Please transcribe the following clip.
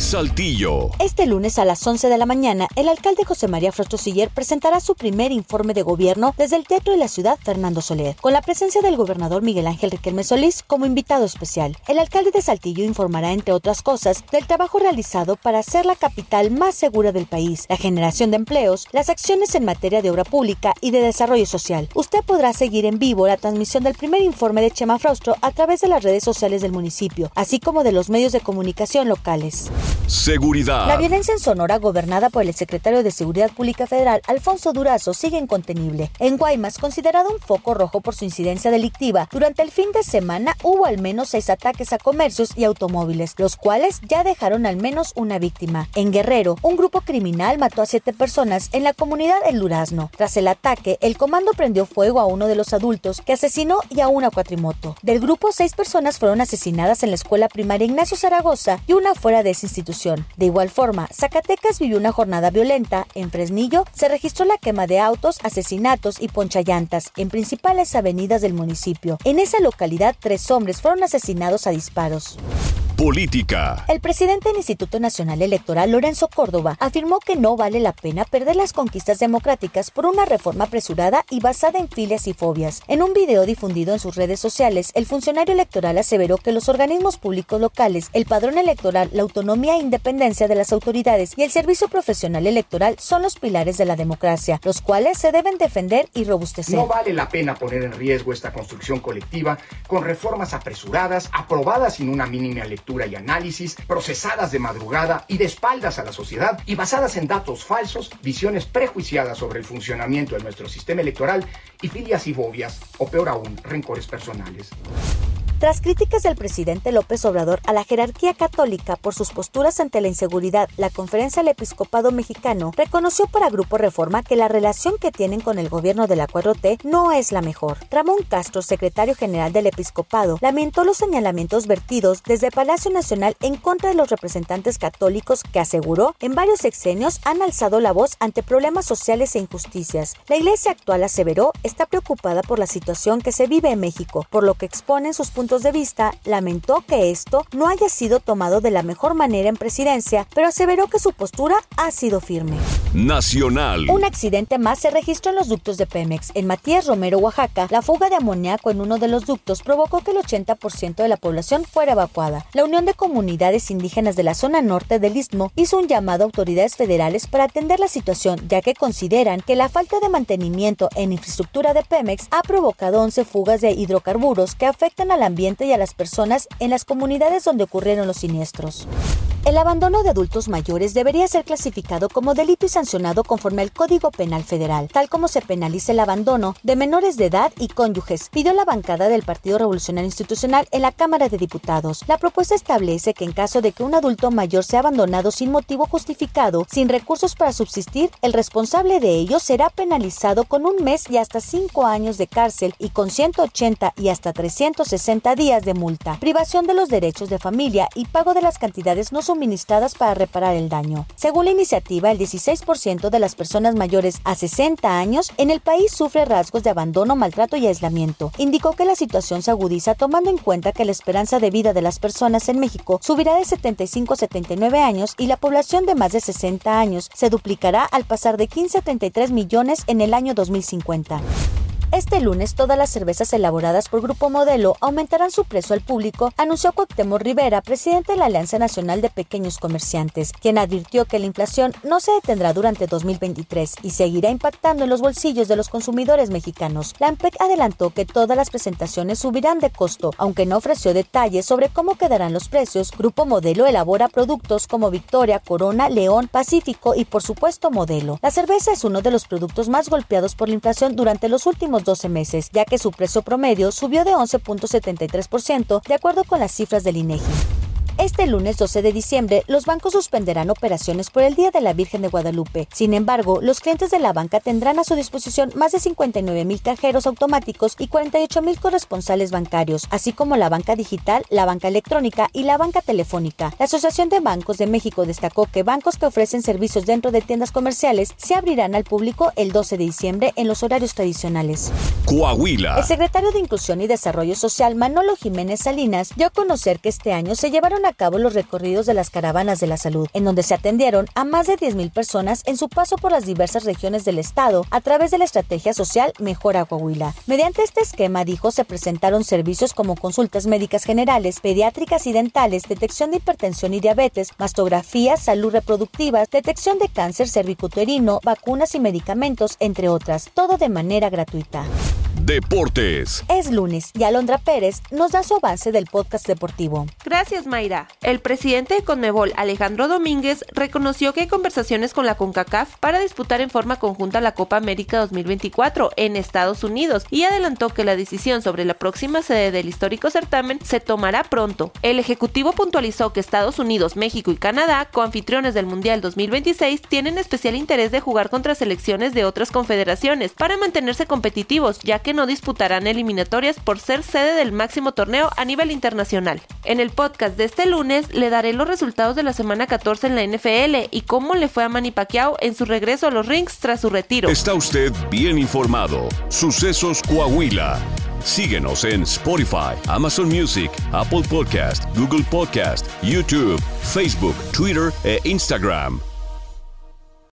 Saltillo. Este lunes a las 11 de la mañana, el alcalde José María Frostosiller presentará su primer informe de gobierno desde el Teatro de la Ciudad Fernando Soler, con la presencia del gobernador Miguel Ángel Riquelme Solís como invitado especial. El alcalde de Saltillo informará, entre otras cosas, del trabajo realizado para hacer la capital más segura del país, la generación de empleos, las acciones en materia de obra pública y de desarrollo social. Usted podrá seguir en vivo la transmisión del primer informe de Chema Fraustro a través de las redes sociales del municipio, así como de los medios de comunicación locales. Seguridad. La violencia en Sonora, gobernada por el secretario de Seguridad Pública Federal, Alfonso Durazo, sigue incontenible. En Guaymas, considerado un foco rojo por su incidencia delictiva, durante el fin de semana hubo al menos seis ataques a comercios y automóviles, los cuales ya dejaron al menos una víctima. En Guerrero, un grupo criminal mató a siete personas en la comunidad El Durazno. Tras el ataque, el comando prendió fuego a uno de los adultos que asesinó y a una cuatrimoto. Del grupo, seis personas fueron asesinadas en la escuela primaria Ignacio Zaragoza y una fuera de esa De igual forma, Zacatecas vivió una jornada violenta. En Fresnillo se registró la quema de autos, asesinatos y ponchallantas en principales avenidas del municipio. En esa localidad, tres hombres fueron asesinados a disparos. Política. El presidente del Instituto Nacional Electoral, Lorenzo Córdoba, afirmó que no vale la pena perder las conquistas democráticas por una reforma apresurada y basada en filias y fobias. En un video difundido en sus redes sociales, el funcionario electoral aseveró que los organismos públicos locales, el padrón electoral, la autonomía e independencia de las autoridades y el servicio profesional electoral son los pilares de la democracia, los cuales se deben defender y robustecer. No vale la pena poner en riesgo esta construcción colectiva con reformas apresuradas, aprobadas sin una mínima lectura y análisis, procesadas de madrugada y de espaldas a la sociedad y basadas en datos falsos, visiones prejuiciadas sobre el funcionamiento de nuestro sistema electoral y filias y fobias, o peor aún, rencores personales. Tras críticas del presidente López Obrador a la jerarquía católica por sus posturas ante la inseguridad, la Conferencia del Episcopado Mexicano reconoció para Grupo Reforma que la relación que tienen con el gobierno de la 4T no es la mejor. Ramón Castro, secretario general del Episcopado, lamentó los señalamientos vertidos desde Palacio Nacional en contra de los representantes católicos que aseguró en varios sexenios han alzado la voz ante problemas sociales e injusticias. La iglesia actual, aseveró, está preocupada por la situación que se vive en México, por lo que exponen sus puntos de vista, lamentó que esto no haya sido tomado de la mejor manera en presidencia, pero aseveró que su postura ha sido firme. Nacional. Un accidente más se registró en los ductos de Pemex. En Matías Romero, Oaxaca, la fuga de amoníaco en uno de los ductos provocó que el 80% de la población fuera evacuada. La Unión de Comunidades Indígenas de la zona norte del Istmo hizo un llamado a autoridades federales para atender la situación, ya que consideran que la falta de mantenimiento en infraestructura de Pemex ha provocado 11 fugas de hidrocarburos que afectan al ambiente y a las personas en las comunidades donde ocurrieron los siniestros. El abandono de adultos mayores debería ser clasificado como delito y sancionado conforme al Código Penal Federal, tal como se penaliza el abandono de menores de edad y cónyuges, pidió la bancada del Partido Revolucionario Institucional en la Cámara de Diputados. La propuesta establece que en caso de que un adulto mayor sea abandonado sin motivo justificado, sin recursos para subsistir, el responsable de ello será penalizado con un mes y hasta cinco años de cárcel y con 180 y hasta 360 días de multa, privación de los derechos de familia y pago de las cantidades no suministradas para reparar el daño. Según la iniciativa, el 16% de las personas mayores a 60 años en el país sufre rasgos de abandono, maltrato y aislamiento. Indicó que la situación se agudiza tomando en cuenta que la esperanza de vida de las personas en México subirá de 75 a 79 años y la población de más de 60 años se duplicará al pasar de 15 a 33 millones en el año 2050. Este lunes todas las cervezas elaboradas por Grupo Modelo aumentarán su precio al público, anunció Cuauhtémoc Rivera, presidente de la Alianza Nacional de Pequeños Comerciantes, quien advirtió que la inflación no se detendrá durante 2023 y seguirá impactando en los bolsillos de los consumidores mexicanos. La AMPEC adelantó que todas las presentaciones subirán de costo, aunque no ofreció detalles sobre cómo quedarán los precios. Grupo Modelo elabora productos como Victoria, Corona, León, Pacífico y por supuesto Modelo. La cerveza es uno de los productos más golpeados por la inflación durante los últimos 12 meses, ya que su precio promedio subió de 11.73% de acuerdo con las cifras del INEGI. Este lunes 12 de diciembre, los bancos suspenderán operaciones por el Día de la Virgen de Guadalupe. Sin embargo, los clientes de la banca tendrán a su disposición más de 59 mil cajeros automáticos y 48 mil corresponsales bancarios, así como la banca digital, la banca electrónica y la banca telefónica. La Asociación de Bancos de México destacó que bancos que ofrecen servicios dentro de tiendas comerciales se abrirán al público el 12 de diciembre en los horarios tradicionales. Coahuila. El secretario de Inclusión y Desarrollo Social, Manolo Jiménez Salinas, dio a conocer que este año se llevaron a cabo los recorridos de las caravanas de la salud, en donde se atendieron a más de 10.000 personas en su paso por las diversas regiones del estado a través de la estrategia social Mejora Coahuila. Mediante este esquema, dijo, se presentaron servicios como consultas médicas generales, pediátricas y dentales, detección de hipertensión y diabetes, mastografía, salud reproductiva, detección de cáncer cervicuterino, vacunas y medicamentos, entre otras, todo de manera gratuita. Deportes. Es lunes y Alondra Pérez nos da su avance del podcast deportivo. Gracias, Mayra. El presidente de Conmebol, Alejandro Domínguez, reconoció que hay conversaciones con la CONCACAF para disputar en forma conjunta la Copa América 2024 en Estados Unidos y adelantó que la decisión sobre la próxima sede del histórico certamen se tomará pronto. El Ejecutivo puntualizó que Estados Unidos, México y Canadá, coanfitriones del Mundial 2026, tienen especial interés de jugar contra selecciones de otras confederaciones para mantenerse competitivos, ya no disputarán eliminatorias por ser sede del máximo torneo a nivel internacional. En el podcast de este lunes le daré los resultados de la semana 14 en la NFL y cómo le fue a Manny Pacquiao en su regreso a los rings tras su retiro. Está usted bien informado. Sucesos Coahuila. Síguenos en Spotify, Amazon Music, Apple Podcast, Google Podcast, YouTube, Facebook, Twitter e Instagram.